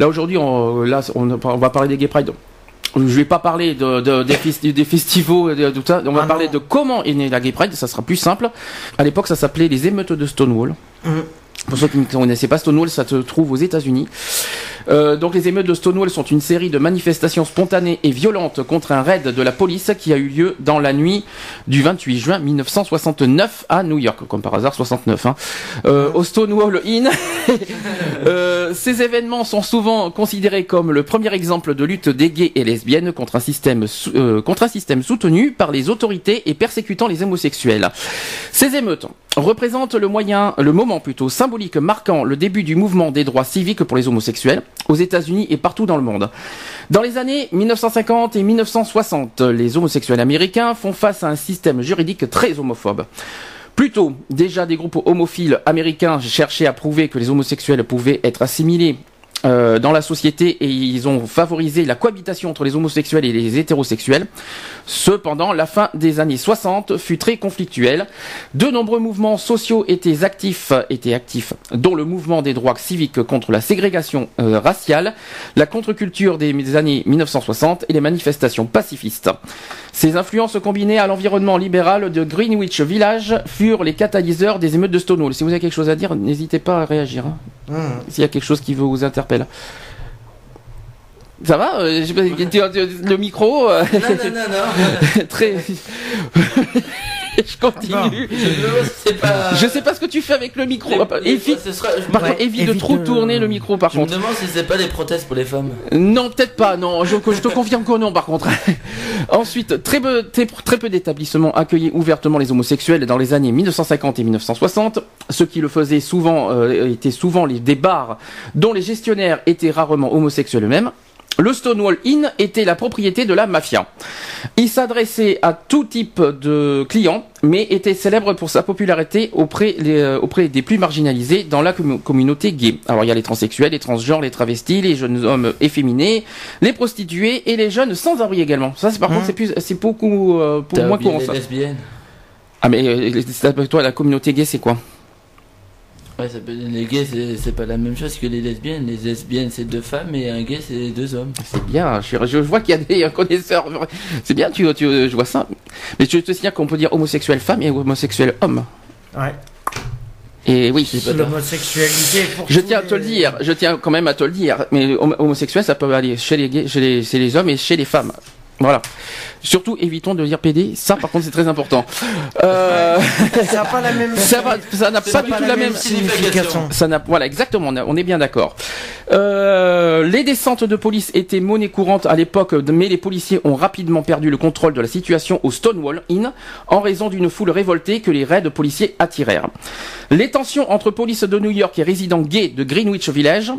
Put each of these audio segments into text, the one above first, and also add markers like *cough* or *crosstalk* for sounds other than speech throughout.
Là aujourd'hui, on, là, on, on va parler des Gay Pride. Je vais pas parler de, de- des, fes- des festivals, de, tout ça. On va parler de comment est née la Gay Pride. Ça sera plus simple. À l'époque, ça s'appelait les émeutes de Stonewall. Pour ceux qui ne connaissaient pas Stonewall, ça se trouve aux États-Unis. Euh, donc les émeutes de Stonewall sont une série de manifestations spontanées et violentes contre un raid de la police qui a eu lieu dans la nuit du 28 juin 1969 à New York, comme par hasard 69. Hein. Euh, au Stonewall Inn. *laughs* Euh, ces événements sont souvent considérés comme le premier exemple de lutte des gays et lesbiennes contre un système, euh, contre un système soutenu par les autorités et persécutant les homosexuels. Ces émeutes représentent le moyen, le moment plutôt symbolique marquant le début du mouvement des droits civiques pour les homosexuels aux États-Unis et partout dans le monde. Dans les années 1950 et 1960, les homosexuels américains font face à un système juridique très homophobe. Plus tôt, déjà des groupes homophiles américains cherchaient à prouver que les homosexuels pouvaient être assimilés euh, dans la société et ils ont favorisé la cohabitation entre les homosexuels et les hétérosexuels. Cependant, la fin des années 60 fut très conflictuelle. De nombreux mouvements sociaux étaient actifs, étaient actifs, dont le mouvement des droits civiques contre la ségrégation euh, raciale, la contre-culture des années 1960 et les manifestations pacifistes. Ces influences combinées à l'environnement libéral de Greenwich Village furent les catalyseurs des émeutes de Stonewall. Si vous avez quelque chose à dire, n'hésitez pas à réagir. S'il y a quelque chose qui vous interpelle. Ça va euh, pas, Le micro euh, Non, non, non, non. *laughs* Très. *laughs* je continue. C'est pas. Je sais pas ce que tu fais avec le micro. Les- Évite, ce sera- par Ouais, contre, évite de trop de- tourner le micro par Je me contre. demande si c'est pas des prothèses pour les femmes. Non, peut-être pas. Non, je, je te confirme que non. Par contre. *laughs* Ensuite, très peu, très, très peu d'établissements accueillaient ouvertement les homosexuels dans les années 1950 et 1960. Ce qui le faisait souvent euh, étaient souvent les des bars dont les gestionnaires étaient rarement homosexuels eux-mêmes. Le Stonewall Inn était la propriété de la mafia. Il s'adressait à tout type de clients, mais était célèbre pour sa popularité auprès, les- euh, auprès des plus marginalisés dans la commu- communauté gay. Alors il y a les transsexuels, les transgenres, les travestis, les jeunes hommes efféminés, les prostituées et les jeunes sans abri également. Ça, c'est par contre, c'est plus, c'est beaucoup, euh, pour moins courant les ça. lesbiennes. Ah mais euh, c'est- toi, la communauté gay, c'est quoi? Ouais, ça peut- les gays, c'est pas la même chose que les lesbiennes. Les lesbiennes, c'est deux femmes et un gay, c'est deux hommes. C'est bien, je, je vois qu'il y a des *laughs* connaisseurs. C'est bien, tu, tu, je vois ça. Mais je te signale qu'on peut dire homosexuel femme et homosexuel homme. Ouais. Et oui, L'homosexualité Je tiens à te le dire, je tiens quand même à te le dire. Mais hom- homosexuel, ça peut aller chez les gays, chez les, chez les hommes et chez les femmes. Voilà. Surtout, évitons de dire PD. Ça, par contre, c'est très important. Euh... *laughs* Ça n'a pas la même. Ça va- ça n'a pas du tout la même signification. Ça n'a, voilà, exactement. On, est bien d'accord. Euh, les descentes de police étaient monnaie courante à l'époque, mais les policiers ont rapidement perdu le contrôle de la situation au Stonewall Inn en raison d'une foule révoltée que les raids policiers attirèrent. Les tensions entre police de New York et résidents gays de Greenwich Village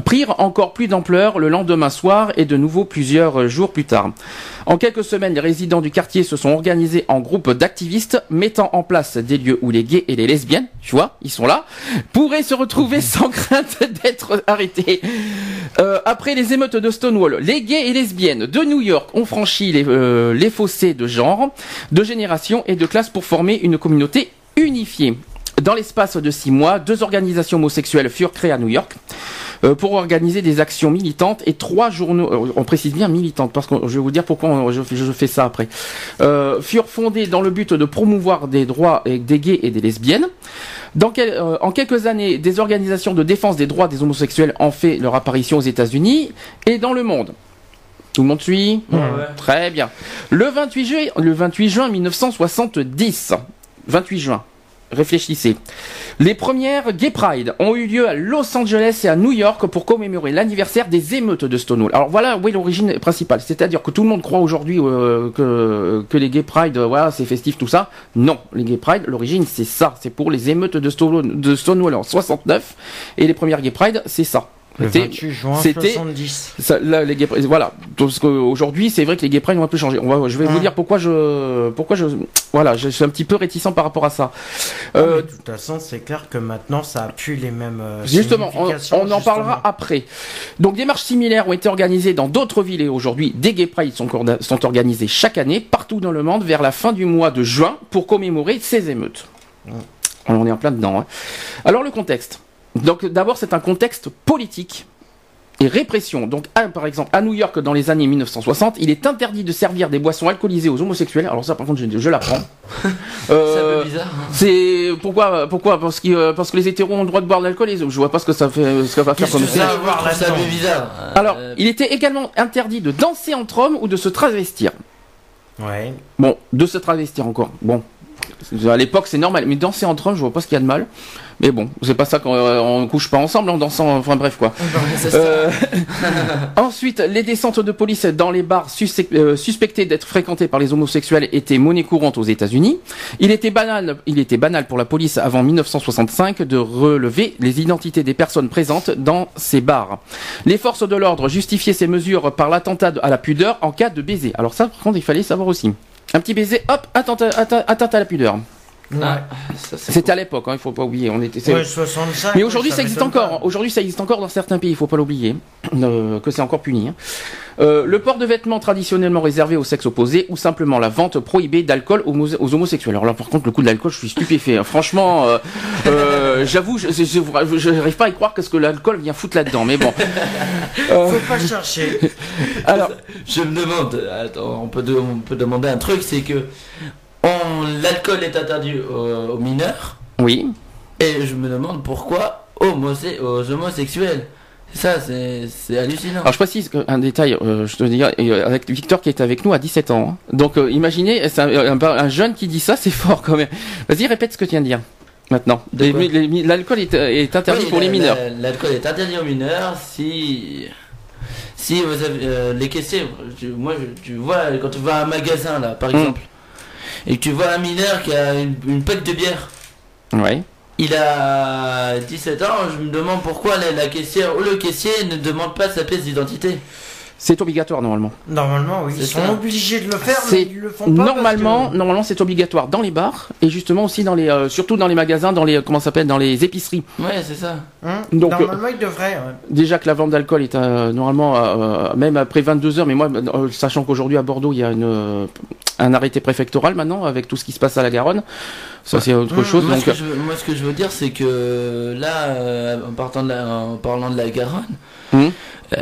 prirent encore plus d'ampleur le lendemain soir et de nouveau plusieurs jours plus tard. En quelques semaines, les résidents du quartier se sont organisés en groupes d'activistes mettant en place des lieux où les gays et les lesbiennes, tu vois, ils sont là, pourraient se retrouver sans crainte *laughs* d'être arrêtés. Euh, après les émeutes de Stonewall, les gays et lesbiennes de New York ont franchi les, euh, les fossés de genre, de génération et de classe pour former une communauté unifiée. Dans l'espace de six mois, deux organisations homosexuelles furent créées à New York euh, pour organiser des actions militantes et trois journaux, euh, on précise bien militantes parce que je vais vous dire pourquoi on- je, je fais ça après, euh, furent fondés dans le but de promouvoir des droits des gays et des lesbiennes. Dans quel- euh, en quelques années, des organisations de défense des droits des homosexuels ont fait leur apparition aux États-Unis et dans le monde. Tout le monde suit Très bien. Le 28 juin, le 28 juin 1970, 28 juin, réfléchissez. Les premières Gay Pride ont eu lieu à Los Angeles et à New York pour commémorer l'anniversaire des émeutes de Stonewall. Alors voilà où est l'origine principale. C'est-à-dire que tout le monde croit aujourd'hui euh, que, les Gay Pride, voilà, c'est festif, tout ça. Non, les Gay Pride, l'origine c'est ça. C'est pour les émeutes de Stonewall, de Stonewall en 69. Et les premières Gay Pride, c'est ça. Le C'était- 28 juin c'était- 70. Ça, là, les gay pride- voilà. Parce qu'aujourd'hui, c'est vrai que les gay pride ont un peu changé. On va, je vais vous dire pourquoi je, pourquoi je, voilà, je suis un petit peu réticent par rapport à ça. Ah, Euh, mais de toute façon, c'est clair que maintenant, ça a plus les mêmes. euh, Justement, on, en parlera après. Donc des marches similaires ont été organisées dans d'autres villes et aujourd'hui des gay pride sont, sont organisées chaque année partout dans le monde vers la fin du mois de juin pour commémorer ces émeutes. On est en plein dedans. hein. Alors le contexte. Donc d'abord c'est un contexte politique et répression. Donc à- par exemple à New York dans les années 1960, il est interdit de servir des boissons alcoolisées aux homosexuels. Alors ça par contre je, je l'apprends. *laughs* C'est un Euh, peu bizarre. hein. c'est pourquoi pourquoi parce que euh, parce que les hétéros ont le droit de boire de l'alcool et je vois pas ce que ça fait ce que ça va faire comme ça bizarre. Alors, Euh, il était également interdit de danser entre hommes ou de se travestir. Ouais. Bon, de se travestir encore. Bon, à l'époque c'est normal, mais danser entre hommes, je vois pas ce qu'il y a de mal. Mais bon, c'est pas ça qu'on euh, on couche pas ensemble en dansant. Enfin bref quoi. Euh, *laughs* Ensuite, les descentes de police dans les bars euh, suspectés d'être fréquentés par les homosexuels étaient monnaie courante aux États-Unis. Il était banal, il était banal pour la police avant 1965 de relever les identités des personnes présentes dans ces bars. Les forces de l'ordre justifiaient ces mesures par l'attentat à la pudeur en cas de baiser. Alors ça, par contre, il fallait savoir aussi. Un petit baiser, hop, atteinte, atteinte, atteinte à la pudeur. Ouais. Ah, C'était à l'époque, hein, il faut pas oublier. On était, c'est- Ouais, 65. mais aujourd'hui, ça ça existe encore. Aujourd'hui, ça existe encore dans certains pays. Il faut pas l'oublier *clears throat* euh, que c'est encore puni. hein. Euh, le port de vêtements traditionnellement réservé au sexe opposé ou simplement la vente prohibée d'alcool aux, mos- aux homosexuels. Alors là, par contre, le coup de l'alcool, je suis stupéfait. hein. Franchement, euh, euh, j'avoue, je, je, je- je n'arrive pas à y croire qu'est-ce que l'alcool vient foutre là-dedans. Mais bon. *laughs* Euh, Faut pas le chercher. *laughs* alors, Je me demande, attends, on peut, de- on peut demander un truc, c'est que l'alcool est interdit aux, aux mineurs, oui. et je me demande pourquoi homosé- aux homosexuels. Ça, c'est c'est hallucinant. Alors je précise un détail, euh, je te dis, euh, avec Victor qui est avec nous à 17 ans. hein. Donc euh, imaginez, un, un- un jeune qui dit ça, c'est *laughs* fort quand même. Vas-y, répète ce que tu viens de dire. Maintenant, l'alcool est, est interdit Oui, pour les mineurs. la- L'alcool est interdit aux mineurs si. Si vous avez. euh, les caissiers, tu- moi tu vois, quand tu vas à un magasin là, par Mm. exemple, et que tu vois un mineur qui a une, une de bière, Ouais. il a 17 ans, je me demande pourquoi la, la caissière ou le caissier ne demande pas sa pièce d'identité. C'est obligatoire normalement. Normalement, oui. Ils sont ça. obligés de le faire, mais C'est ils le font pas. parce Normalement, que- normalement c'est obligatoire dans les bars et justement aussi dans les, euh, surtout dans les magasins, dans les, euh, comment ça s'appelle, dans les épiceries. Ouais, c'est ça. Hein Donc, euh, Normalement, ils devraient. ouais. Déjà que la vente d'alcool est euh, normalement euh, même après 22 heures, mais moi, euh, sachant qu'aujourd'hui à Bordeaux il y a une, euh, un arrêté préfectoral maintenant avec tout ce qui se passe à la Garonne, ça c'est autre Mmh, chose. moi, donc, ce que je veux, moi, ce que je veux dire, c'est que là, euh, en, partant de la- en parlant de la Garonne,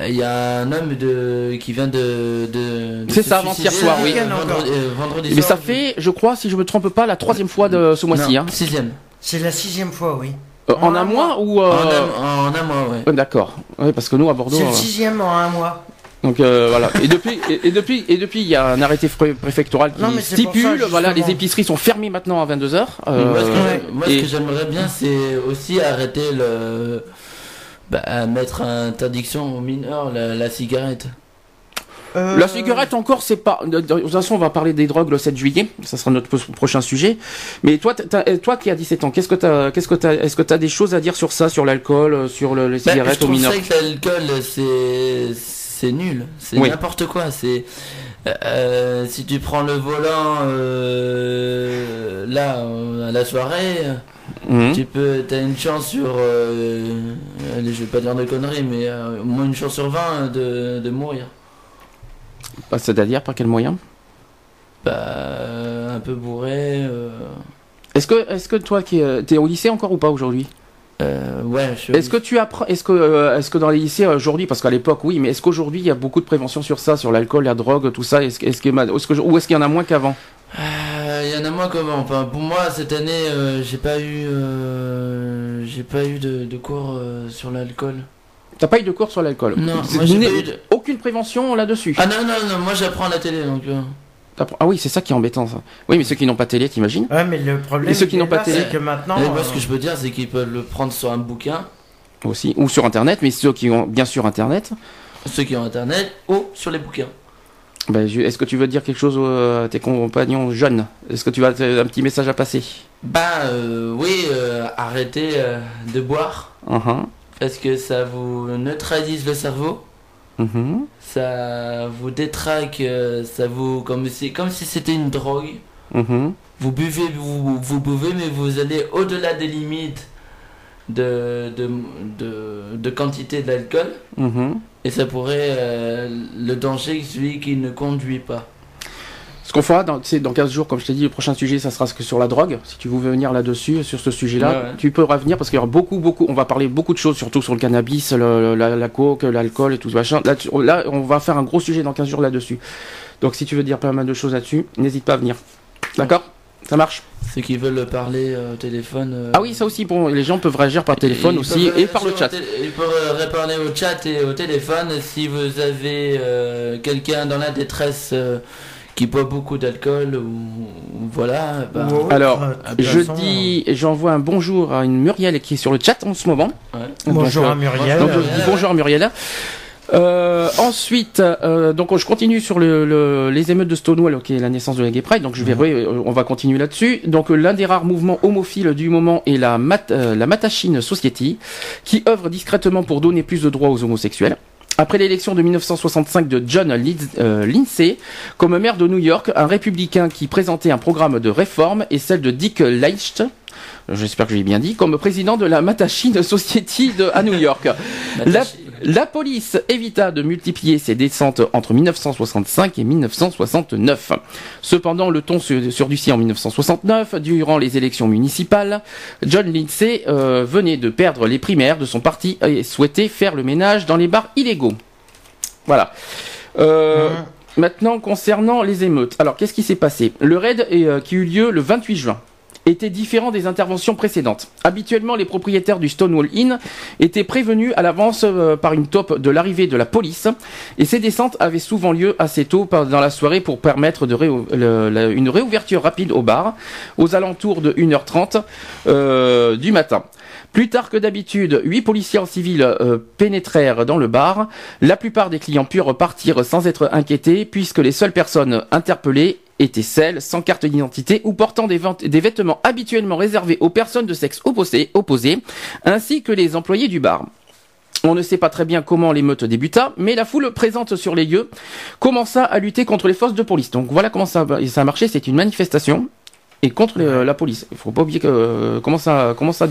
il y a un homme de, qui vient de. de, de C'est ça, avant-hier soir, euh, oui. Vendredi, euh, vendredi mais soir. ça fait, je crois, si je me trompe pas, la troisième fois de ce mois-ci. Hein. Sixième. C'est la sixième fois, oui. Euh, en En un un mois ou euh, En, un, en un mois, ouais. euh, D'accord. Oui, parce que nous à Bordeaux. C'est le euh, sixième en un mois. Donc euh, voilà. Et depuis, et, et depuis, et depuis, il y a un arrêté pré- préfectoral qui Non, ça, stipule, voilà, les épiceries sont fermées maintenant à 22 h Mais moi, ce que, ouais. moi, ce que j'aimerais bien, c'est aussi arrêter le. Bah, mettre interdiction aux mineurs la, la cigarette. Euh, La cigarette encore, c'est pas. De, toute façon, on va parler des drogues le 7 juillet. Ça sera notre pro- prochain sujet. Mais toi, t'as- t'as- toi qui as 17 ans, qu'est-ce que t'as, qu'est-ce que t'as, est-ce que t'as des choses à dire sur ça, sur l'alcool, euh, sur le- les Bah, cigarettes je aux mineurs? ça que l'alcool, c'est c'est nul, c'est Oui. n'importe quoi. C'est euh, si tu prends le volant euh, là euh, à la soirée, Mhm. tu peux, t'as une chance sur, euh, allez, je vais pas dire de conneries, mais au moins une chance sur 20 de, de mourir. Bah, C'est-à-dire par quel moyen? Bah, un peu bourré. euh, Est-ce que, est-ce que toi qui es, t'es au lycée encore ou pas aujourd'hui? Euh, ouais, je suis Est-ce que tu apprends, est-ce que, euh, est-ce que dans les lycées aujourd'hui, parce qu'à l'époque oui, mais est-ce qu'aujourd'hui il y a beaucoup de prévention sur ça, sur l'alcool, la drogue, tout ça, est-ce, que- est-ce que, est-ce que, ou est-ce qu'il y en a moins qu'avant? Euh, Il y en a moins comment enfin, Pour moi, cette année, euh, j'ai pas eu, euh, j'ai pas eu de, de cours euh, sur l'alcool. T'as pas eu de cours sur l'alcool? Non, moi, j'ai pas eu de- Aucune prévention là-dessus. Ah non non non, moi j'apprends à la télé donc. Euh, Ah oui, c'est ça qui est embêtant ça. Oui, mais ceux qui n'ont pas de télé, t'imagines Ouais, mais le problème. Et ceux qui n'ont pas télé C'est que maintenant. moi, euh, ce que je peux dire, c'est qu'ils peuvent le prendre sur un bouquin, Aussi, ou sur internet, mais ceux qui ont bien sûr internet. ceux qui ont internet, ou sur les bouquins. Ben, je- Est-ce que tu veux dire quelque chose euh, à tes compagnons jeunes? Est-ce que tu as euh, un petit message à passer? Bah euh, oui, euh, arrêtez euh, de boire. Mhm. parce que ça vous neutralise le cerveau, Mhm. ça vous détraque, euh, ça vous comme si comme si c'était une drogue. Mhm. Vous buvez, vous, vous buvez, mais vous allez au-delà des limites de, de, de, de quantité d'alcool. Mhm. Et ça pourrait. euh, le danger, celui qui ne conduit pas. Ce qu'on fera dans, dans 15 jours, comme je t'ai dit, le prochain sujet, ça sera que sur la drogue. Si tu veux venir là-dessus, sur ce sujet-là, Ouais, ouais. tu peux revenir parce qu'il y aura beaucoup, beaucoup. On va parler beaucoup de choses, surtout sur le cannabis, le- la, la coke, l'alcool et tout ce machin. Là, tu- là, on va faire un gros sujet dans 15 jours là-dessus. Donc, si tu veux dire pas mal de choses là-dessus, n'hésite pas à venir. D'accord? Ça marche? Ceux qui veulent parler euh, au téléphone. euh, Ah oui, ça aussi, bon, les gens peuvent réagir par téléphone ils aussi et par le chat. Ils peuvent euh, répondre au chat et au téléphone si vous avez euh, quelqu'un dans la détresse qui boit beaucoup d'alcool ou, ou voilà. bah, Alors, euh, Je dis, j'envoie un bonjour à une Muriel qui est sur le chat en ce moment. ouais. Bonjour Donc, à euh, Muriel. Donc, je Muriel. dis bonjour à Muriel. Euh, ensuite, euh, donc je continue sur le, le- les émeutes de Stonewall, qui est la naissance de la Gay Pride. Donc je vais, euh, on va continuer là-dessus. Donc euh, l'un des rares mouvements homophiles du moment est la, Mat, euh, la Matachine Society, qui œuvre discrètement pour donner plus de droits aux homosexuels. Après l'élection de 1965 de John euh, Lindsay comme maire de New York, un républicain qui présentait un programme de réforme et celle de Dick Leicht, j'espère que j'ai bien dit, comme président de la Matachine Society de, à New York. La, la police évita de multiplier ses descentes entre 1965 et 1969. Cependant, le ton surdurcit en 1969, durant les élections municipales. John Lindsay euh, venait de perdre les primaires de son parti et souhaitait faire le ménage dans les bars illégaux. Voilà. Euh, Hein. Maintenant, concernant les émeutes. Alors, qu'est-ce qui s'est passé? Le raid est, euh, qui eut lieu le 28 juin était différent des interventions précédentes. Habituellement, les propriétaires du Stonewall Inn étaient prévenus à l'avance euh, par une taupe de l'arrivée de la police, et ces descentes avaient souvent lieu assez tôt dans la soirée pour permettre une réouverture rapide au bar, aux alentours de 1h30 euh, du matin. Plus tard que d'habitude, huit policiers en civil euh, pénétrèrent dans le bar. La plupart des clients purent partir sans être inquiétés, puisque les seules personnes interpellées étaient celles sans carte d'identité ou portant des, vêtements habituellement réservés aux personnes de sexe opposé, opposé, ainsi que les employés du bar. On ne sait pas très bien comment l'émeute débuta, mais la foule présente sur les lieux commença à lutter contre les forces de police. Donc voilà comment ça, ça a marché, c'est une manifestation et contre les- la police. Il faut pas oublier que, euh, comment ça comment ça a.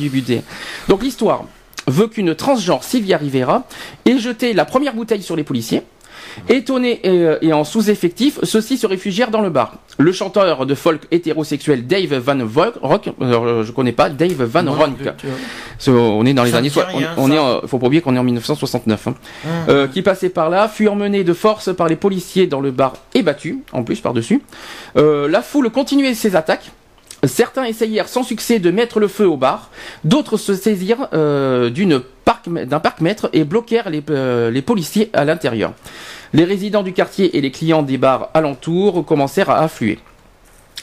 Donc l'histoire veut qu'une transgenre Sylvia Rivera ait jeté la première bouteille sur les policiers. Étonnés et, euh, et en sous-effectif, ceux-ci se réfugièrent dans le bar. Le chanteur de folk hétérosexuel Dave Van Rock, euh, je connais pas, Dave Van Moi, Ronk, On est dans les années rien, on, on ça. est, en- faut pas oublier qu'on est en 1969. hein. Hum. Euh, qui passait par là, fut emmené de force par les policiers dans le bar et battu, en plus par-dessus. Euh, la foule continuait ses attaques. Certains essayèrent sans succès de mettre le feu au bar, d'autres se saisirent euh, d'un parc-mètre et bloquèrent les, euh, les policiers à l'intérieur. Les résidents du quartier et les clients des bars alentours commencèrent à affluer.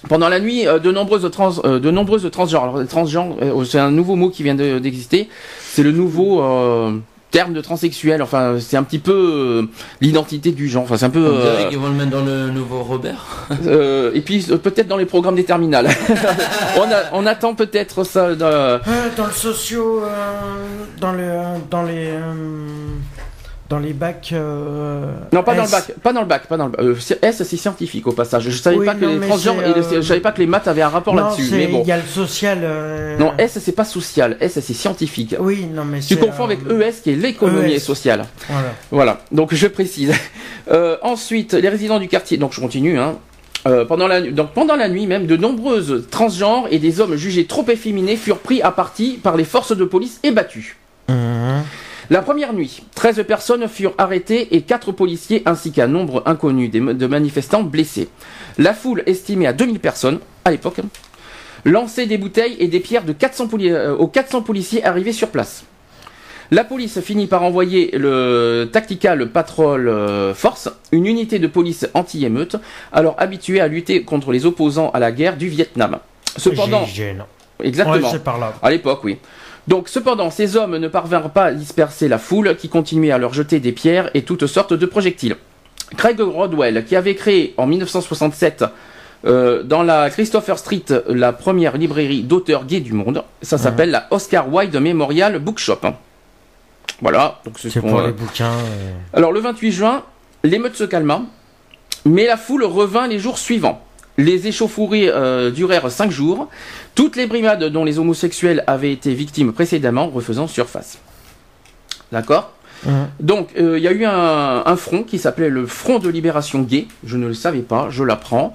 Pendant la nuit, euh, de nombreuses de transgenres. C'est un nouveau mot qui vient de- d'exister. C'est le nouveau terme de transsexuel. Enfin, c'est un petit peu euh, l'identité du genre. Enfin, c'est un peu. Qu'ils vont le mettre dans le nouveau Robert. *laughs* euh, et puis euh, peut-être dans les programmes des terminales. *laughs* on, a- on attend peut-être ça. dans- Euh, dans le socio, euh, dans le, dans les, euh, dans les bacs. euh, Non, pas dans le bac, pas dans le bac, pas dans le bac. Euh, S, c'est scientifique au passage. Je savais Oui, pas que non, les transgenres, et euh, je savais pas que les maths avaient un rapport là-dessus. Mais il bon. y a le social. euh, Non, S, c'est pas social. S, c'est scientifique. Oui, non, mais Tu confonds avec ES qui est l'économie ES. sociale. Voilà. Voilà, donc je précise. *laughs* Ensuite, les résidents du quartier, donc je continue, hein. Euh, pendant, la, donc pendant la nuit même, de nombreuses transgenres et des hommes jugés trop efféminés furent pris à partie par les forces de police et battus. La première nuit, 13 personnes furent arrêtées et 4 policiers ainsi qu'un nombre inconnu de manifestants blessés. La foule estimée à 2000 personnes, à l'époque, lançait des bouteilles et des pierres de 400 poli- euh, aux 400 policiers arrivés sur place. La police finit par envoyer le Tactical Patrol euh, Force, une unité de police anti-émeute, alors habituée à lutter contre les opposants à la guerre du Vietnam. Cependant, exactement. Ouais, c'est par là. À l'époque, oui. Donc, cependant, ces hommes ne parvinrent pas à disperser la foule qui continuait à leur jeter des pierres et toutes sortes de projectiles. Craig Rodwell, qui avait créé en 1967 euh, dans la Christopher Street la première librairie d'auteurs gays du monde, ça s'appelle la Oscar Wilde Memorial Bookshop. Voilà, donc c'est ce pour les bouquins. euh. Alors le 28 juin, l'émeute se calma, mais la foule revint les jours suivants. Les échauffourées euh, durèrent cinq jours. Toutes les brimades dont les homosexuels avaient été victimes précédemment refaisant surface. D'accord? Mhm. Donc euh, il y a eu un, un front qui s'appelait le Front de libération gay. Je ne le savais pas, je l'apprends.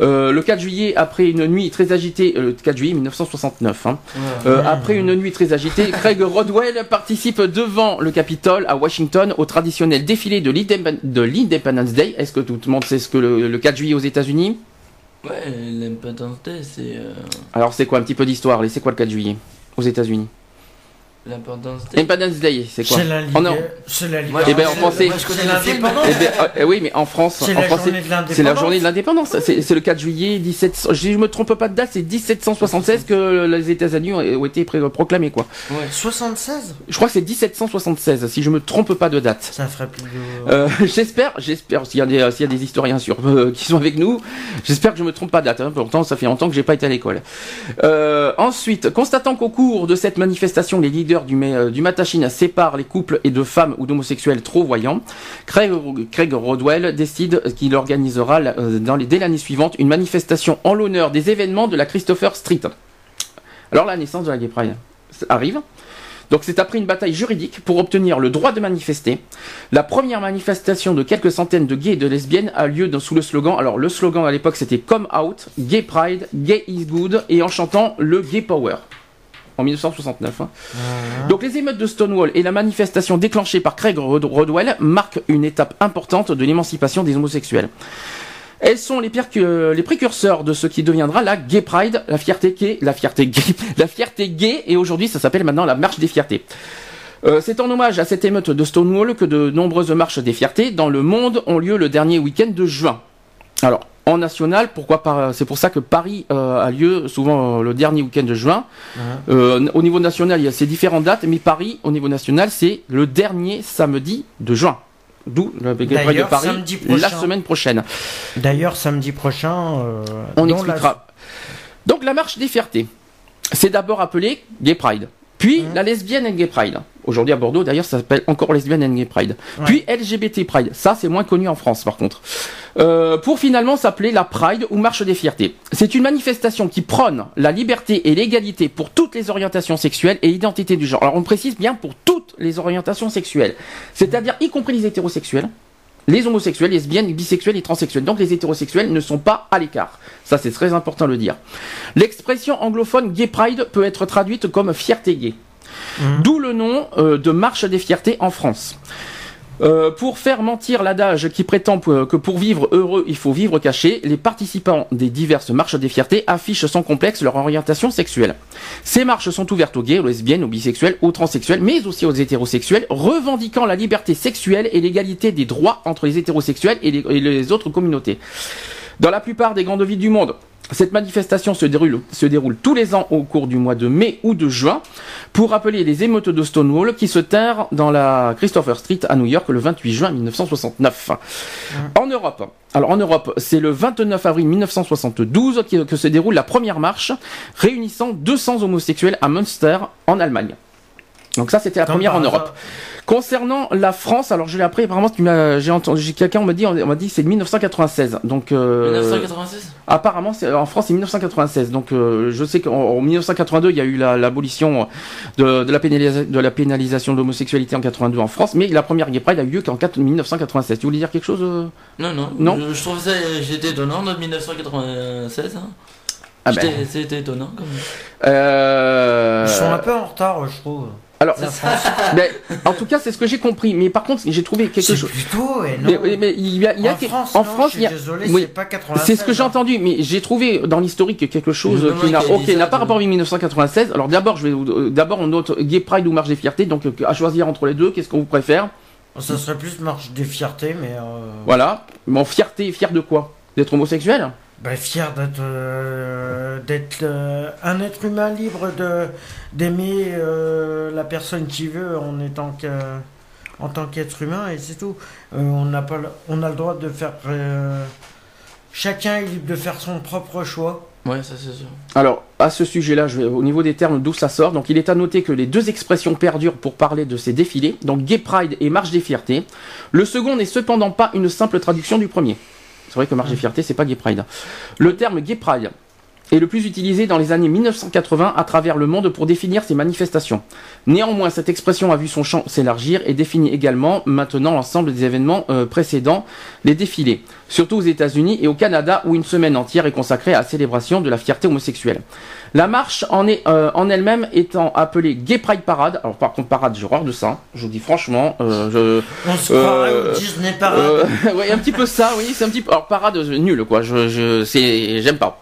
Euh, le 4 juillet, après une nuit très agitée, le 4 juillet 1969, hein, après une nuit très agitée, Craig Rodwell participe devant le Capitole à Washington au traditionnel défilé de l'Indep- de l'Independence Day. Est-ce que tout le monde sait ce que le, le 4 juillet aux États-Unis? Ouais, c'est euh, Alors c'est quoi un petit peu d'histoire? C'est quoi le 4 juillet? Aux États-Unis l'Independence Day. Independence Day, c'est quoi C'est la, Oh non. ligue- c'est la Moi, Eh ben, je- en français- moi, je connais C'est le film. l'indépendance. Eh ben, euh, oui, mais en France, C'est en la français, journée de l'indépendance. c'est la journée de l'indépendance. C'est c'est le 4 juillet 17. Si je me trompe pas de date, c'est 1776 que les États-Unis ont, ont été pré- proclamés quoi. Ouais. 76 Je crois que c'est 1776 si je me trompe pas de date. Ça ferait plus de. Euh, *laughs* j'espère, j'espère, s'il y, a des- s'il y a des historiens sur, euh, qui sont avec nous, j'espère que je me trompe pas de date. Hein, pourtant, ça fait longtemps que j'ai pas été à l'école. Euh, ensuite, constatant qu'au cours de cette manifestation, les leaders du, euh, du Matachine séparent les couples et de femmes ou d'homosexuels trop voyants, Craig, Rodwell décide qu'il organisera euh, dans les, dès l'année suivante une manifestation en l'honneur des événements de la Christopher Street. Alors la naissance de la Gay Pride arrive. Donc c'est après une bataille juridique pour obtenir le droit de manifester. La première manifestation de quelques centaines de gays et de lesbiennes a lieu sous le slogan. Alors le slogan à l'époque c'était Come Out, Gay Pride, Gay is Good et en chantant le Gay Power. En 1969. hein. Donc les émeutes de Stonewall et la manifestation déclenchée par Craig Rod- Rodwell marquent une étape importante de l'émancipation des homosexuels. Elles sont les, les précurseurs de ce qui deviendra la Gay Pride, la fierté gay, la fierté gay, *laughs* la fierté gay, et aujourd'hui ça s'appelle maintenant la Marche des Fiertés. Euh, c'est en hommage à cette émeute de Stonewall que de nombreuses marches des fiertés dans le monde ont lieu le dernier week-end de juin. Alors, en national, pourquoi pas C'est pour ça que Paris euh, a lieu souvent euh, le dernier week-end de juin. Euh, au niveau national, il y a ces différentes dates, mais Paris, au niveau national, c'est le dernier samedi de juin. D'où le Gay Pride de Paris la semaine prochaine. D'ailleurs, samedi prochain. On expliquera. Donc la marche des fiertés, c'est d'abord appelé Gay Pride, puis Mhm. la lesbienne and Gay Pride. Aujourd'hui à Bordeaux, d'ailleurs, ça s'appelle encore lesbienne and Gay Pride. Ouais. Puis LGBT Pride, ça c'est moins connu en France par contre. Euh, pour finalement s'appeler la Pride ou Marche des Fiertés. C'est une manifestation qui prône la liberté et l'égalité pour toutes les orientations sexuelles et identités du genre. Alors on précise bien pour toutes les orientations sexuelles, c'est-à-dire y compris les hétérosexuels. Les homosexuels, lesbiennes, bisexuels et transsexuels. Donc les hétérosexuels ne sont pas à l'écart. Ça c'est très important de le dire. L'expression anglophone gay pride peut être traduite comme fierté gay. D'où le nom euh, de marche des fiertés en France. Euh, pour faire mentir l'adage qui prétend p- que pour vivre heureux, il faut vivre caché, les participants des diverses marches des fiertés affichent sans complexe leur orientation sexuelle. Ces marches sont ouvertes aux gays, aux lesbiennes, aux bisexuels, aux transsexuels, mais aussi aux hétérosexuels, revendiquant la liberté sexuelle et l'égalité des droits entre les hétérosexuels et les autres communautés. Dans la plupart des grandes villes du monde, cette manifestation se déroule, se déroule tous les ans au cours du mois de mai ou de juin pour rappeler les émeutes de Stonewall qui se tinrent dans la Christopher Street à New York le 28 juin 1969. En Europe, alors en Europe, c'est le 29 avril 1972 qui- que se déroule la première marche réunissant 200 homosexuels à Münster en Allemagne. Donc ça, c'était la Comme première en. Europe. Concernant la France, alors je l'ai appris, apparemment, m'as- j'ai entendu, quelqu'un m'a dit, on m'a dit c'est 1996. Donc, euh, 1996 apparemment, c'est, en France, c'est 1996. Donc, euh, je sais qu'en en 1982, il y a eu la- l'abolition de, de, la pénalisa- de la pénalisation de l'homosexualité en 82 en France, mais la première Gay Pride a eu lieu qu'en 4 1996. Tu voulais dire quelque chose euh? Non, non. Non? Je, je trouve ça, j'étais étonnant de 1996. Hein. Ah ben. C'était étonnant comme. Euh, Ils sont un peu en retard, je trouve. Alors, *laughs* mais, en tout cas, c'est ce que j'ai compris. Mais par contre, j'ai trouvé quelque C'est chose. plutôt. ouais, non. Mais, mais- mais il y a, il y a en que- France, en non, France, je il y a, suis désolé, oui. c'est pas 96. C'est ce que j'ai hein. entendu, mais j'ai trouvé dans l'historique quelque chose qui n'a ok, pas rapport avec 1996. Alors d'abord, je vais vous- euh, d'abord on note Gay Pride ou Marche des Fiertés, donc euh, à choisir entre les deux, qu'est-ce qu'on vous préfère? Ça serait plus marche des fiertés, mais. Euh... Voilà. Mais en fierté, fier de quoi? D'être homosexuel? Bah, fier d'être euh, d'être euh, un être humain libre de d'aimer euh, la personne qui veut en étant que en tant qu'être humain et c'est tout. Euh, on n'a pas le- on a le droit de faire euh, chacun est libre de faire son propre choix Ouais, ça c'est sûr. Alors, à ce sujet-là, je vais- au niveau des termes d'où ça sort, donc il est à noter que les deux expressions perdurent pour parler de ces défilés, donc Gay Pride et Marche des Fiertés. Le second n'est cependant pas une simple traduction du premier. C'est vrai que Marche des Fiertés, c'est pas Gay Pride. Le terme Gay Pride est le plus utilisé dans les années 1980 à travers le monde pour définir ces manifestations. Néanmoins, cette expression a vu son champ s'élargir et définit également maintenant l'ensemble des événements euh, précédents, les défilés, surtout aux États-Unis et au Canada où une semaine entière est consacrée à la célébration de la fierté homosexuelle. La marche en est euh, en elle-même étant appelée Gay Pride Parade. Alors par contre parade, j'ai horreur de ça. Je vous dis franchement, euh, je On se Euh, au Disney Parade. euh, *laughs* ouais, un petit peu ça, oui, c'est un petit peu. Alors parade euh, nul quoi. Je, je, c'est, j'aime pas.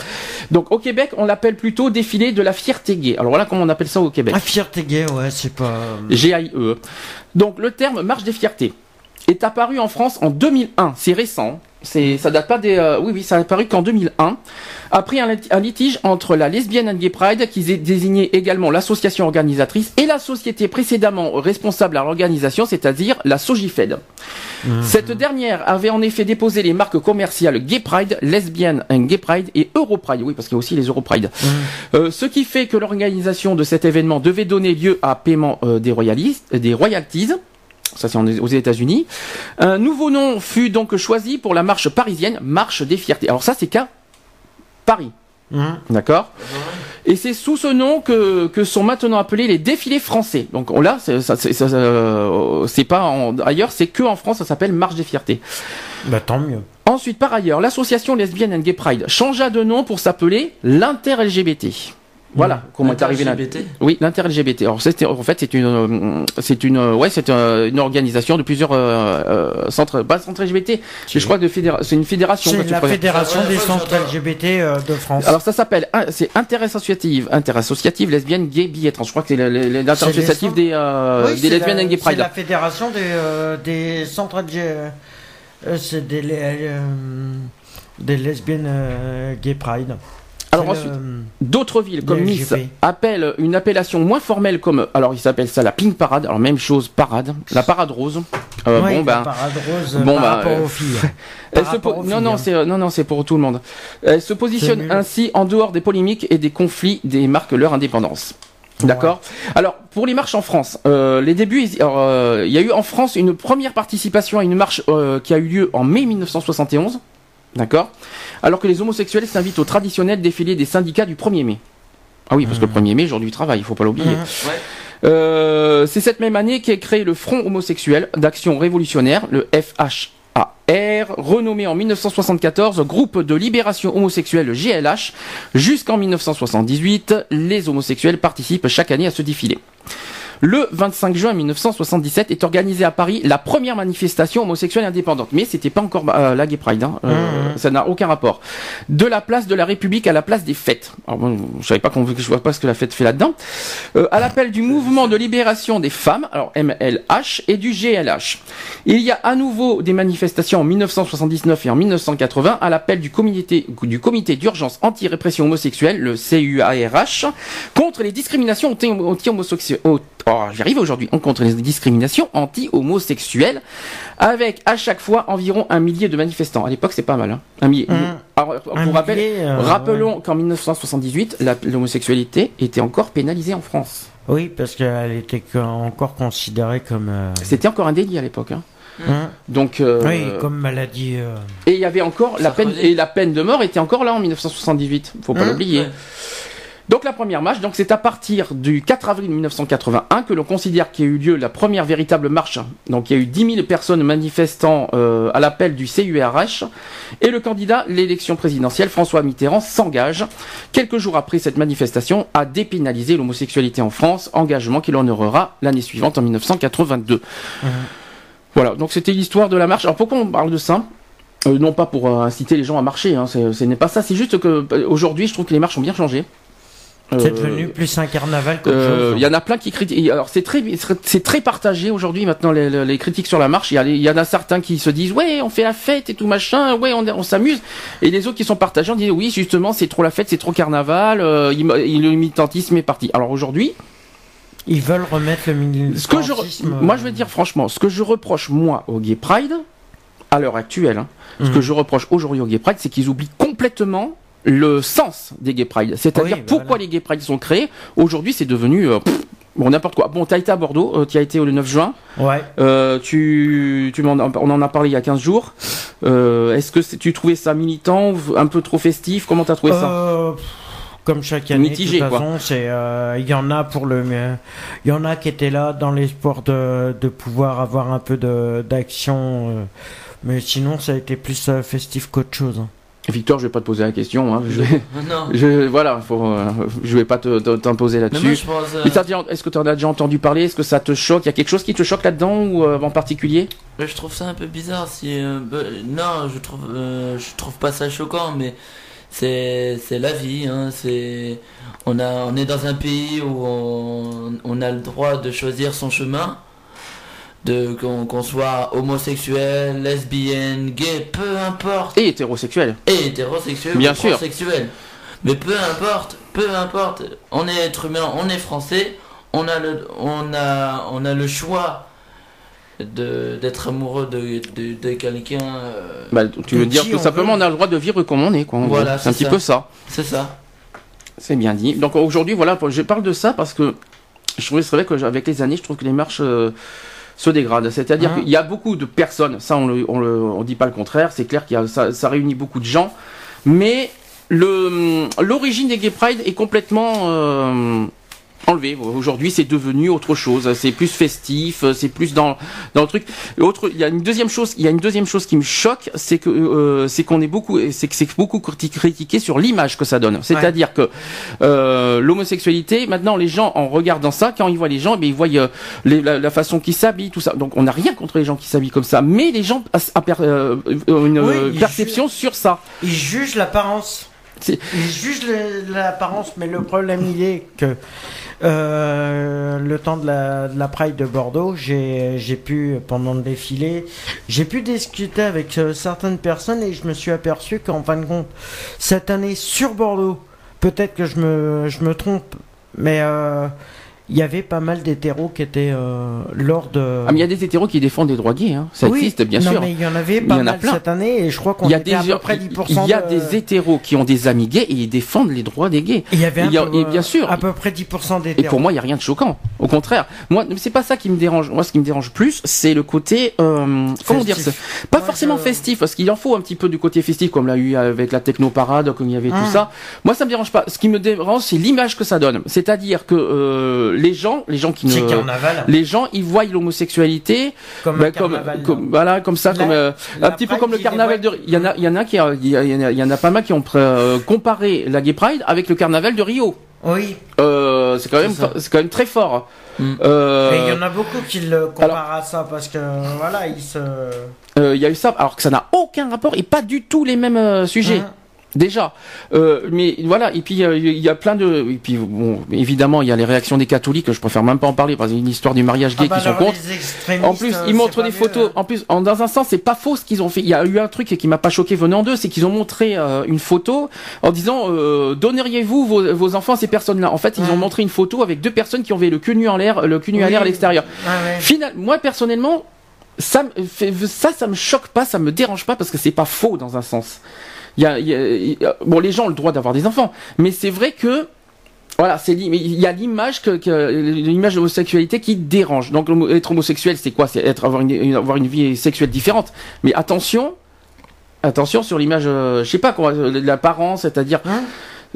Donc au Québec, on l'appelle plutôt défilé de la fierté gay. Alors voilà comment on appelle ça au Québec. Ah, fierté gay, ouais, c'est pas. G-A-I-E. Donc le terme marche des fiertés est apparu en France en 2001. C'est récent. C'est, ça date pas des. euh, oui, oui, ça a apparu qu'en 2001. Après un, lit- un litige entre la Lesbian and Gay Pride, qui dé- désignait également l'association organisatrice, et la société précédemment responsable à l'organisation, c'est-à-dire la Sogifed. Cette dernière avait en effet déposé les marques commerciales Gay Pride, Lesbian and Gay Pride et Europride. Oui, parce qu'il y a aussi les Europride. Euh, ce qui fait que l'organisation de cet événement devait donner lieu à paiement euh, des, euh, des royalties. Ça, c'est aux États-Unis. Un nouveau nom fut donc choisi pour la marche parisienne, Marche des Fiertés. Alors ça, c'est qu'à Paris. Hum. D'accord Et c'est sous ce nom que, que sont maintenant appelés les défilés français. Donc on- là, c'est ça- c'est- ça- euh, c'est pas en- ailleurs, c'est que en France, ça s'appelle Marche des Fiertés. Bah tant mieux. Ensuite, par ailleurs, l'association lesbienne and gay pride changea de nom pour s'appeler l'inter-LGBT. Voilà comment est arrivé la... LGBT. Oui, l'inter-LGBT. Alors c'était en fait c'est une euh, c'est une euh, ouais c'est euh, une organisation de plusieurs euh, centres pas centres LGBT. mais Je crois que de c'est une fédération. C'est la fédération des centres. LGBT de France. Alors ça s'appelle c'est interassociative interassociative lesbienne gay bi et trans. Je crois que c'est l'inter-associative C'est des euh, Oui, des c'est lesbiennes la- and gay C'est pride. la fédération des, euh, des centres LGBT. c'est des, des lesbiennes gay pride. Alors ensuite, D'autres villes comme Nice appellent une appellation moins formelle comme alors ils s'appellent ça la Pink Parade. Alors même chose parade, la parade rose. Euh, Ouais, bon ben parade rose bon, par bah, rapport euh, aux filles. *laughs* Elle Par se rapport po- aux non, filles, non, hein. c'est, non, non, c'est pour tout le monde. Elle se positionne ainsi en dehors des polémiques et des conflits des marques leur indépendance. D'accord? Alors pour les marches en France, euh, les débuts, euh, il y a eu en France une première participation à une marche euh, qui a eu lieu en mai 1971. D'accord. Alors que les homosexuels s'invitent au traditionnel défilé des syndicats du 1er mai. Ah oui, parce que le 1er mai, jour du travail, il faut pas l'oublier. Ouais. Euh, c'est cette même année qu'est créé le Front homosexuel d'action révolutionnaire, le FHAR, renommé en 1974 Groupe de libération homosexuelle GLH. Jusqu'en 1978, les homosexuels participent chaque année à ce défilé. Le 25 juin 1977 est organisée à Paris la première manifestation homosexuelle indépendante. Mais c'était pas encore euh, la Gay Pride, hein. Euh, Mhm. ça n'a aucun rapport. De la place de la République à la place des fêtes. Alors, bon, je savais pas qu'on, je vois pas ce que la fête fait là-dedans. Euh, à l'appel du mouvement de libération des femmes, alors MLH, et du GLH. Il y a à nouveau des manifestations en 1979 et en 1980 à l'appel du comité, du comité d'urgence anti-répression homosexuelle, le CUARH, contre les discriminations anti- anti-homosexuelles. Oh, j'arrive aujourd'hui. On contre les discriminations anti-homosexuelles, avec à chaque fois environ un millier de manifestants. À l'époque, c'est pas mal. Hein. Un millier. Mmh. Alors, pour Un rappel, millier, euh, rappelons qu'en 1978, la- l'homosexualité était encore pénalisée en France. Oui, parce qu'elle était co- encore considérée comme. euh, C'était encore un délit à l'époque. Hein. hein, Donc, euh, Oui, comme maladie. euh, et il y avait encore la peine et la peine de mort était encore là en 1978. Faut pas Hein l'oublier. Donc la première marche, donc c'est à partir du 4 avril 1981 que l'on considère qu'il y a eu lieu la première véritable marche. Donc il y a eu 10 000 personnes manifestant euh, à l'appel du CURH et le candidat l'élection présidentielle François Mitterrand s'engage quelques jours après cette manifestation à dépénaliser l'homosexualité en France, engagement qu'il honorera l'année suivante en 1982. Voilà, donc c'était l'histoire de la marche. Alors pourquoi on parle de ça? Euh, Non pas pour euh, inciter les gens à marcher, hein, ce n'est pas ça. C'est juste que aujourd'hui, je trouve que les marches ont bien changé. C'est Euh, devenu plus un carnaval qu'autre euh, chose. Il y en a plein qui critiquent. Alors c'est très, c'est très partagé aujourd'hui maintenant les, critiques sur la marche. Il y, a, les- il y en a certains qui se disent ouais on fait la fête et tout machin, ouais on, on s'amuse. Et les autres qui sont partagés, on dit oui justement c'est trop la fête, c'est trop carnaval, euh, le militantisme est parti. Alors aujourd'hui, Ils veulent remettre le militantisme. ce que je, re- moi je vais dire franchement, ce que je reproche moi au Gay Pride à l'heure actuelle, hein, ce Mhm. que je reproche aujourd'hui au Gay Pride, c'est qu'ils oublient complètement le sens des Gay Pride, c'est-à-dire Oui, bah pourquoi voilà. les Gay Pride sont créés. Aujourd'hui, c'est devenu euh, pff, bon n'importe quoi. Bon, t'as été à Bordeaux, euh, tu as été le 9 juin. Ouais. Euh, tu, tu m'en- on en a parlé il y a 15 jours. Euh, Est-ce que tu trouvais ça militant, un peu trop festif? Comment t'as trouvé ça? Euh, comme chaque année, Mitigé, de toute quoi. façon, c'est euh, il y en a pour le, il y en a qui étaient là dans l'espoir de, de pouvoir avoir un peu de d'action, euh, mais sinon ça a été plus festif qu'autre chose. hein. Victor, je vais pas te poser la question. Hein. Je, *laughs* Non. je- voilà, faut, euh, je vais pas t'imposer là-dessus. euh, Est-ce que tu en as déjà entendu parler? Est-ce que ça te choque? Il y a quelque chose qui te choque là-dedans ou euh, en particulier? Je trouve ça un peu bizarre si euh, bah, non je trouve je trouve pas ça choquant mais c'est c'est la vie hein, c'est on a on est dans un pays où on, on a le droit de choisir son chemin de qu'on soit homosexuel lesbienne gay peu importe Et hétérosexuel. et hétérosexuel Bien ou sûr. transsexuel mais peu importe peu importe on est être humain on est français on a le on a on a le choix de d'être amoureux de, de, de quelqu'un euh, Bah, tu veux dire tout simplement veut. on a le droit de vivre comme on est. Quoi, Voilà, c'est un c'est petit ça. peu ça. c'est ça C'est bien dit. Donc aujourd'hui, voilà, je parle de ça parce que je trouvais c'est vrai que avec les années, je trouve que les marches euh, se dégradent. C'est-à-dire Mhm. qu'il y a beaucoup de personnes, ça on le, on dit pas le contraire, c'est clair a ça, ça réunit beaucoup de gens, mais le l'origine des Gay Pride est complètement euh, enlevée. Aujourd'hui, c'est devenu autre chose. C'est plus festif, c'est plus dans dans le truc. Autre, il y a une deuxième chose, il y a une deuxième chose qui me choque, c'est que euh, c'est qu'on est beaucoup, c'est que c'est beaucoup criti- critiqué sur l'image que ça donne. C'est-à-dire que euh, l'homosexualité, maintenant, les gens en regardant ça, quand ils voient les gens, eh bien, ils voient euh, les- la, la façon qu'ils s'habillent, tout ça. Donc, on n'a rien contre les gens qui s'habillent comme ça, mais les gens ont euh, une Oui, perception sur ça. Ils jugent l'apparence. Le- l'apparence, mais le problème il est que euh, le temps de la, de la Pride de Bordeaux, j'ai j'ai pu, pendant le défilé, j'ai pu discuter avec euh, certaines personnes et je me suis aperçu qu'en fin de compte, cette année sur Bordeaux, peut-être que je me, je me trompe, mais euh, il y avait pas mal d'hétéros qui étaient euh, lors de... Ah, mais il y a des hétéros qui défendent les droits gays, hein. ça Oui, existe bien non, sûr. mais il y en avait pas en mal plein. cette année et je crois qu'on était des à peu près 10%. il y a de- des hétéros qui ont des amis gays et ils défendent les droits des gays. Il y avait un peu, et bien sûr. à peu près 10% Et d'hétéros. pour moi, il y a rien de choquant. Au contraire, moi, c'est pas ça qui me dérange. Moi, ce qui me dérange plus, c'est le côté, euh, comment dire ça? Pas Moi, forcément je- festif, parce qu'il en faut un petit peu du côté festif, comme l'a eu avec la technoparade, comme il y avait tout Hum. ça. Moi, ça me dérange pas. Ce qui me dérange, c'est l'image que ça donne. C'est-à-dire que euh, les gens, les gens qui ne, carnaval. les gens, ils voient l'homosexualité Comme bah, comme, comme- voilà, comme ça, La- comme euh, un petit peu comme le carnaval de. Il y en a, il y en a qui, il y, a- il y en a- il y en a pas mal qui ont euh, comparé la Gay Pride avec le carnaval de Rio. Oui, Euh, c'est quand même, c'est quand même très fort. Mm. Euh, mais il y en a beaucoup qui le comparent à ça parce que voilà, ils se. euh, il y a eu ça, alors que ça n'a aucun rapport et pas du tout les mêmes euh, sujets. Hein. Déjà, euh, mais voilà, et puis euh, il y a plein de, et puis bon, évidemment il y a les réactions des catholiques, je préfère même pas en parler parce qu'il y a une histoire du mariage gay Ah bah qui sont contre. En plus, euh, ils montrent des photos. hein. En plus, en, dans un sens, c'est pas faux ce qu'ils ont fait. Il y a eu un truc qui m'a pas choqué venant d'eux, c'est qu'ils ont montré euh, une photo en disant euh, donneriez-vous vos, vos enfants à ces personnes-là? En fait, ils ont Ouais. montré une photo avec deux personnes qui ont le cul nu en l'air, le cul nu à Oui. l'air à l'extérieur. Ah ouais. Final, moi personnellement, ça, ça, ça me choque pas, ça me dérange pas parce que c'est pas faux dans un sens. Y a, y a- il y a- bon, les gens ont le droit d'avoir des enfants, mais c'est vrai que voilà, c'est il y a l'image que, que l'image de l'homosexualité qui dérange. Donc être homosexuel, c'est quoi? C'est être avoir une, une- avoir une vie sexuelle différente. Mais attention, attention sur l'image, euh, je sais pas quoi, euh, l'apparence, c'est-à-dire Hein?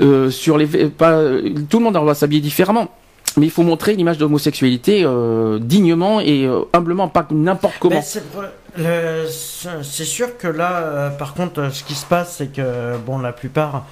euh, sur les pas tout le monde doit s'habiller différemment. Mais il faut montrer l'image d'homosexualité euh, dignement et euh, humblement, pas n'importe comment. C'est sûr que là, euh, par contre, ce qui se passe, c'est que bon, la plupart,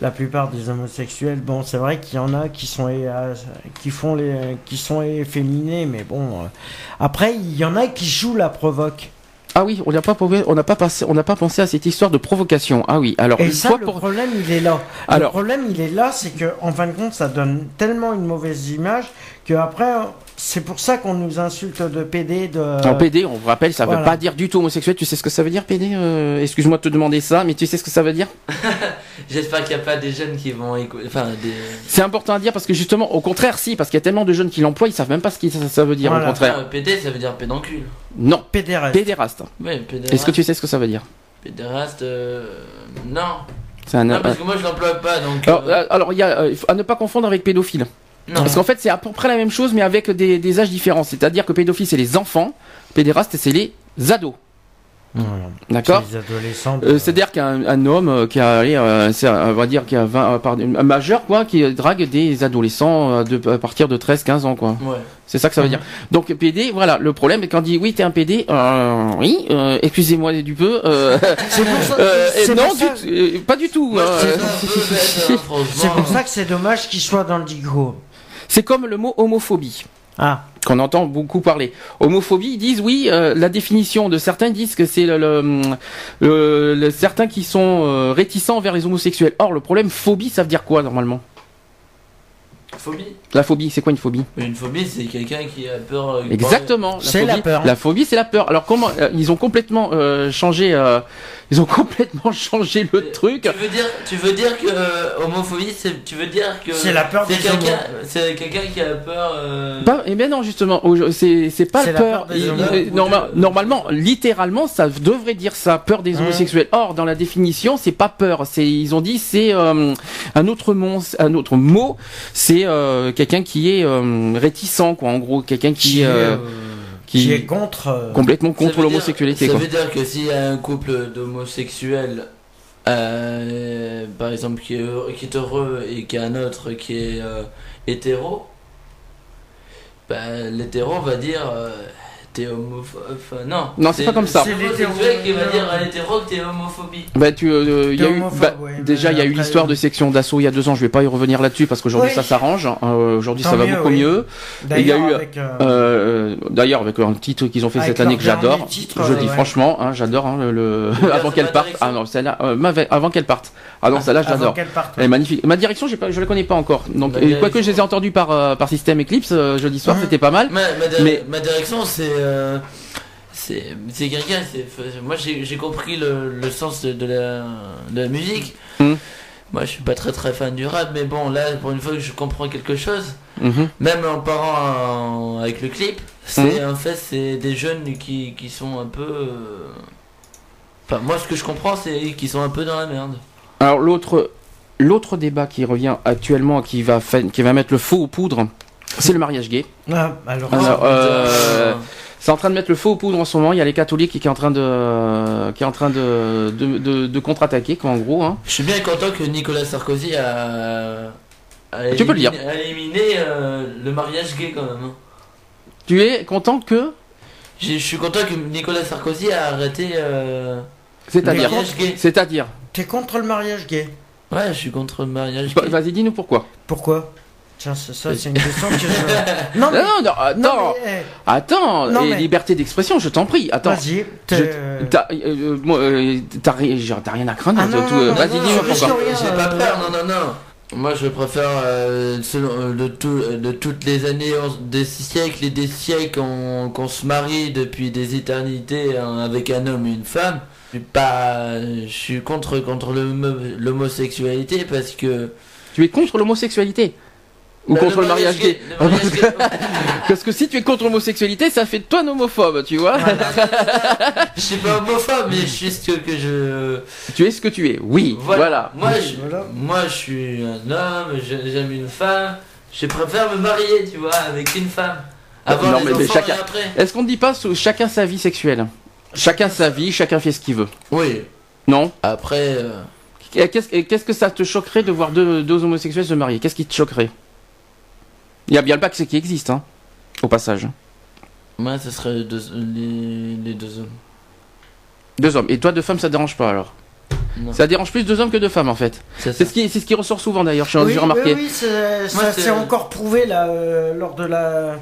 la plupart des homosexuels, bon, c'est vrai qu'il y en a qui sont euh, qui font les, qui sont efféminés, mais bon, après, il y en a qui jouent la provoque. Ah oui, on n'a pas prouvé- on n'a pas passé, on n'a pas pensé à cette histoire de provocation. Ah oui, alors Et ça, le pour problème, il est là. le problème, il est là, c'est que en fin de compte, ça donne tellement une mauvaise image que après, c'est pour ça qu'on nous insulte de PD, de. En PD, on vous rappelle, ça veut voilà. pas dire du tout homosexuel. Tu sais ce que ça veut dire, PD Euh, Excuse-moi de te demander ça, mais tu sais ce que ça veut dire? *laughs* J'espère qu'il n'y a pas des jeunes qui vont écouter. Enfin, des. C'est important à dire parce que justement, au contraire, si, parce qu'il y a tellement de jeunes qui l'emploient, ils savent même pas ce que ça, ça veut dire. Voilà. Au contraire, PD, ça veut dire pédoncule. non. pédéraste. Pédéraste. Pédéraste. Est-ce que tu sais ce que ça veut dire? Pédéraste, euh, non. C'est un. Non, parce que moi je l'emploie pas, donc. Alors, euh, alors, il y a euh, à ne pas confondre avec pédophile. Non. Parce qu'en fait, c'est à peu près la même chose, mais avec des, des âges différents. C'est-à-dire que pédophile, c'est les enfants, pédéraste, c'est les ados. D'accord. Euh, C'est-à-dire qu'un un homme euh, qui a, allez, euh, c'est, on va dire, qui a 20, euh, pardon, un majeur, quoi, qui drague des adolescents euh, de, à partir de 13, 15 ans, quoi. Ouais. C'est ça que ça veut dire. Donc, PD, voilà, le problème, quand on dit oui, t'es un PD, euh, oui, euh, excusez-moi du peu, euh, *laughs* C'est pour ça, euh, c'est non, pour ça- du- euh, pas du tout. Euh, hein, *laughs* c'est pour ça que c'est dommage qu'il soit dans le digo. C'est comme le mot homophobie. Ah, qu'on entend beaucoup parler. Homophobie, ils disent oui, euh, la définition de certains disent que c'est le, le- le- le- certains qui sont euh, réticents vers les homosexuels. Or, le problème, phobie, ça veut dire quoi normalement? Phobie La phobie, c'est quoi une phobie? Une phobie, c'est quelqu'un qui a peur. euh, Exactement. C'est la peur. La phobie, c'est la peur. Alors comment euh, ils ont complètement euh, changé euh, Ils ont *laughs* complètement changé le truc. Tu veux dire, tu veux dire que euh, homophobie, c'est, tu veux dire que C'est la peur c'est des quelqu'un, c'est quelqu'un qui a peur. euh, Pas, et ben non, justement, c'est c'est pas la peur. peur des Il- homos. il- norma- normalement, littéralement, ça devrait dire ça, peur des Mmh. homosexuels. Or, dans la définition, c'est pas peur. C'est ils ont dit c'est euh, un autre mot, un autre mot. C'est euh, quelqu'un qui est euh, réticent, quoi. En gros, quelqu'un qui euh, qui- qui est contre. euh, complètement contre l'homosexualité, Ça quoi. veut dire que s'il y a un couple d'homosexuels, euh, par exemple, qui est, heureux- qui est heureux et qui a un autre qui est euh, hétéro, ben, l'hétéro va dire euh, t'es homophobe. Enfin, non. Non, c'est pas comme ça. C'est l'homosexuel qui va dire à l'hétéro que t'es homophobie. Bah, tu, euh, il y a eu, bah, ouais, déjà, il y a eu après, l'histoire euh, de section d'assaut il y a deux ans. Je vais pas y revenir là-dessus parce qu'aujourd'hui Oui. ça s'arrange. Euh, aujourd'hui, ça va mieux, beaucoup oui. mieux. il y a D'ailleurs, eu, avec, euh, Euh, D'ailleurs, avec un titre qu'ils ont fait Avec cette année que j'adore, je dis ouais. franchement, hein, j'adore hein, le, Le *laughs* avant qu'elle parte. Ah non, celle-là, euh, avant qu'elle parte. Ah non, celle-là, parte. Elle est magnifique. Ma direction, pas, je la connais pas encore. Donc, quoique je les ai entendus par euh, par système Eclipse euh, jeudi soir, Mhm. c'était pas mal. Ma direction, c'est. Euh, c'est c'est quelqu'un. c'est- Moi, j'ai j'ai compris le, le sens de, de la, de la musique. Hmm. Moi, je suis pas très très fan du rap, mais bon, là, pour une fois que je comprends quelque chose, Mhm. même en parlant en- avec le clip, c'est en fait, c'est des jeunes qui, qui sont un peu. euh, Enfin, moi, ce que je comprends, c'est qu'ils sont un peu dans la merde. Alors l'autre l'autre débat qui revient actuellement, qui va qui va mettre le faux aux poudres, c'est le mariage gay. Ah, alors, Alors, euh. C'est en train de mettre le feu aux poudres en ce moment. Il y a les catholiques qui est en train de, qui est en train de, de, de, de contre-attaquer, quoi, en gros. Hein. Je suis bien content que Nicolas Sarkozy a. a Tu peux le dire. éliminé- A éliminé euh, le mariage gay quand même. hein. Tu es content que, Je suis content que Nicolas Sarkozy a arrêté euh, le c'est-à-dire, mariage gay. c'est-à-dire, t'es contre le mariage gay? Ouais, je suis contre le mariage Bah, gay. vas-y, dis-nous pourquoi. Pourquoi? Tiens, c'est ça, c'est une question que je. *laughs* Non, Non, mais. non, non, attends, Non, mais, eh, attends, Non, et mais- liberté d'expression, je t'en prie, attends. Vas-y, Je- T'as, euh, moi, euh, t'as rien à craindre, Ah, euh, vas-y, non, pourquoi. J'ai pas euh, peur, non, non, non. Moi, je préfère, euh, selon, euh, de, tout, de toutes les années, on- des siècles et des siècles, on- qu'on se marie depuis des éternités hein, avec un homme et une femme. Je suis pas, je suis contre contre l'homo- l'homosexualité parce que Tu es contre l'homosexualité? Ou Bah, contre le mariage gay, le mariage gay- *laughs* Parce que si tu es contre l'homosexualité, ça fait de toi un homophobe, tu vois. *laughs* je suis pas homophobe, mais je suis ce que, je. tu es ce que tu es, oui, voilà. Moi, je, voilà. moi, je suis un homme, j'aime une femme. Je préfère me marier, tu vois, avec une femme. Avant Non, les mais- chacun-. Est-ce qu'on ne dit pas sous- chacun sa vie sexuelle? Chacun sa vie, chacun fait ce qu'il veut. Oui. Non? Après, euh, qu'est-ce que ça te choquerait de voir deux, deux homosexuels se marier? Qu'est-ce qui te choquerait? Il y a bien le Pax qui existe, hein, au passage. moi, ce serait les deux, les, les deux hommes. Deux hommes. Et toi, deux femmes, ça te dérange pas alors? Non. Ça dérange plus deux hommes que deux femmes en fait. C'est ce qui, c'est ce qui ressort souvent d'ailleurs, j'ai Oui, remarqué. oui, oui, c'est- encore prouvé là, euh, lors de la,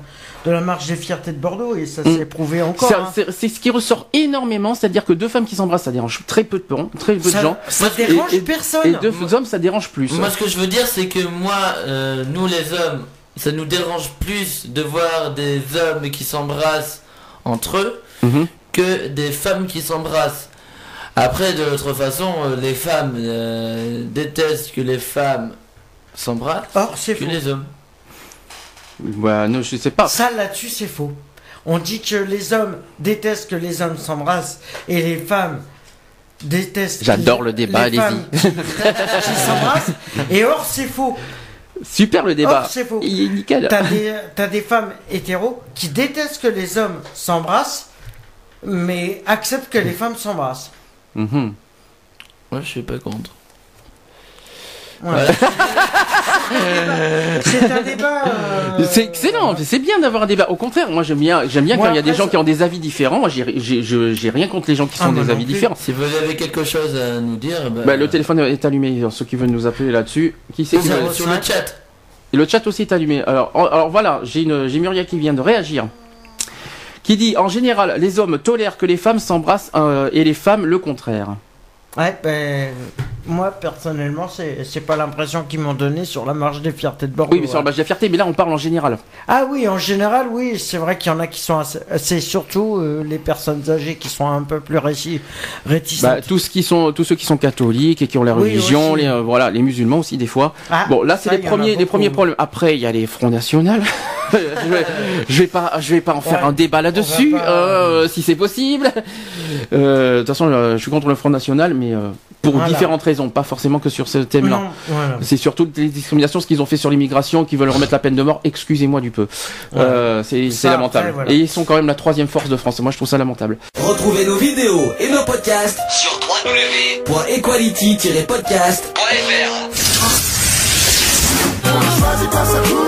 de la marche des fiertés de Bordeaux et ça Mm. s'est prouvé encore. C'est- hein. C'est ce qui ressort énormément, c'est-à-dire que deux femmes qui s'embrassent, ça dérange très peu de gens, très peu de Ça, gens. ça Et- dérange et- personne. Et deux Moi- hommes, ça dérange plus. Moi, ce que je veux dire, c'est que moi, euh, nous les hommes, ça nous dérange plus de voir des hommes qui s'embrassent entre eux Mhm. que des femmes qui s'embrassent. Après, de l'autre façon, euh, les femmes euh, détestent que les femmes s'embrassent Or, c'est que faux. les hommes. Bah, non, je sais pas. Ça là-dessus, c'est faux. On dit que les hommes détestent que les hommes s'embrassent et les femmes détestent. J'adore les- le débat, les femmes qui, qui s'embrassent. *laughs* Et or, c'est faux. Super le débat. Oh, c'est faux. Il est nickel. T'as des, t'as des femmes hétéros qui détestent que les hommes s'embrassent, mais acceptent que les femmes s'embrassent. Moi, je suis pas contre. Voilà. c'est un débat. euh, C'est excellent, c'est bien d'avoir un débat. Au contraire, moi j'aime bien, j'aime bien Moi, quand il y a des gens qui ont des avis différents. Moi, j'ai, rien contre les gens qui Ah, sont des avis plus. différents. Si vous avez quelque chose à nous dire, bah, Bah, le téléphone est allumé. Ceux qui veulent nous appeler là-dessus, qui c'est qui sur, veut- sur le chat. Et le chat aussi est allumé. Alors, voilà, j'ai une, j'ai Muriel qui vient de réagir. Qui dit en général, les hommes tolèrent que les femmes s'embrassent euh, et les femmes le contraire. Ouais, ben, moi personnellement, c'est c'est pas l'impression qu'ils m'ont donné sur la marche des fiertés de Bordeaux. Oui, mais sur le ouais. badge de la fierté, mais là on parle en général. Ah oui, en général, oui, c'est vrai qu'il y en a qui sont assez. C'est surtout euh, les personnes âgées qui sont un peu plus réci- réticentes. Bah, tous qui sont, tous ceux qui sont catholiques et qui ont la Oui, religion, les, euh, voilà, les musulmans aussi des fois. Ah, Bon, là c'est ça, les premiers, les premiers problèmes. Après, il y a les fronts nationaux. Je, vais, je vais pas, je vais pas en faire Ouais, un débat là-dessus, pas- euh, si c'est possible. Euh, De toute façon, euh, je suis contre le Front National, mais euh, pour Voilà. différentes raisons, pas forcément que sur ce thème-là. Voilà. C'est surtout les discriminations, ce qu'ils ont fait sur l'immigration, qui veulent remettre la peine de mort. Excusez-moi du peu. Euh, c'est lamentable. après, voilà. Et ils sont quand même la troisième force de France. Moi, je trouve ça lamentable. Retrouvez nos vidéos et nos podcasts sur www.equality-podcast.fr.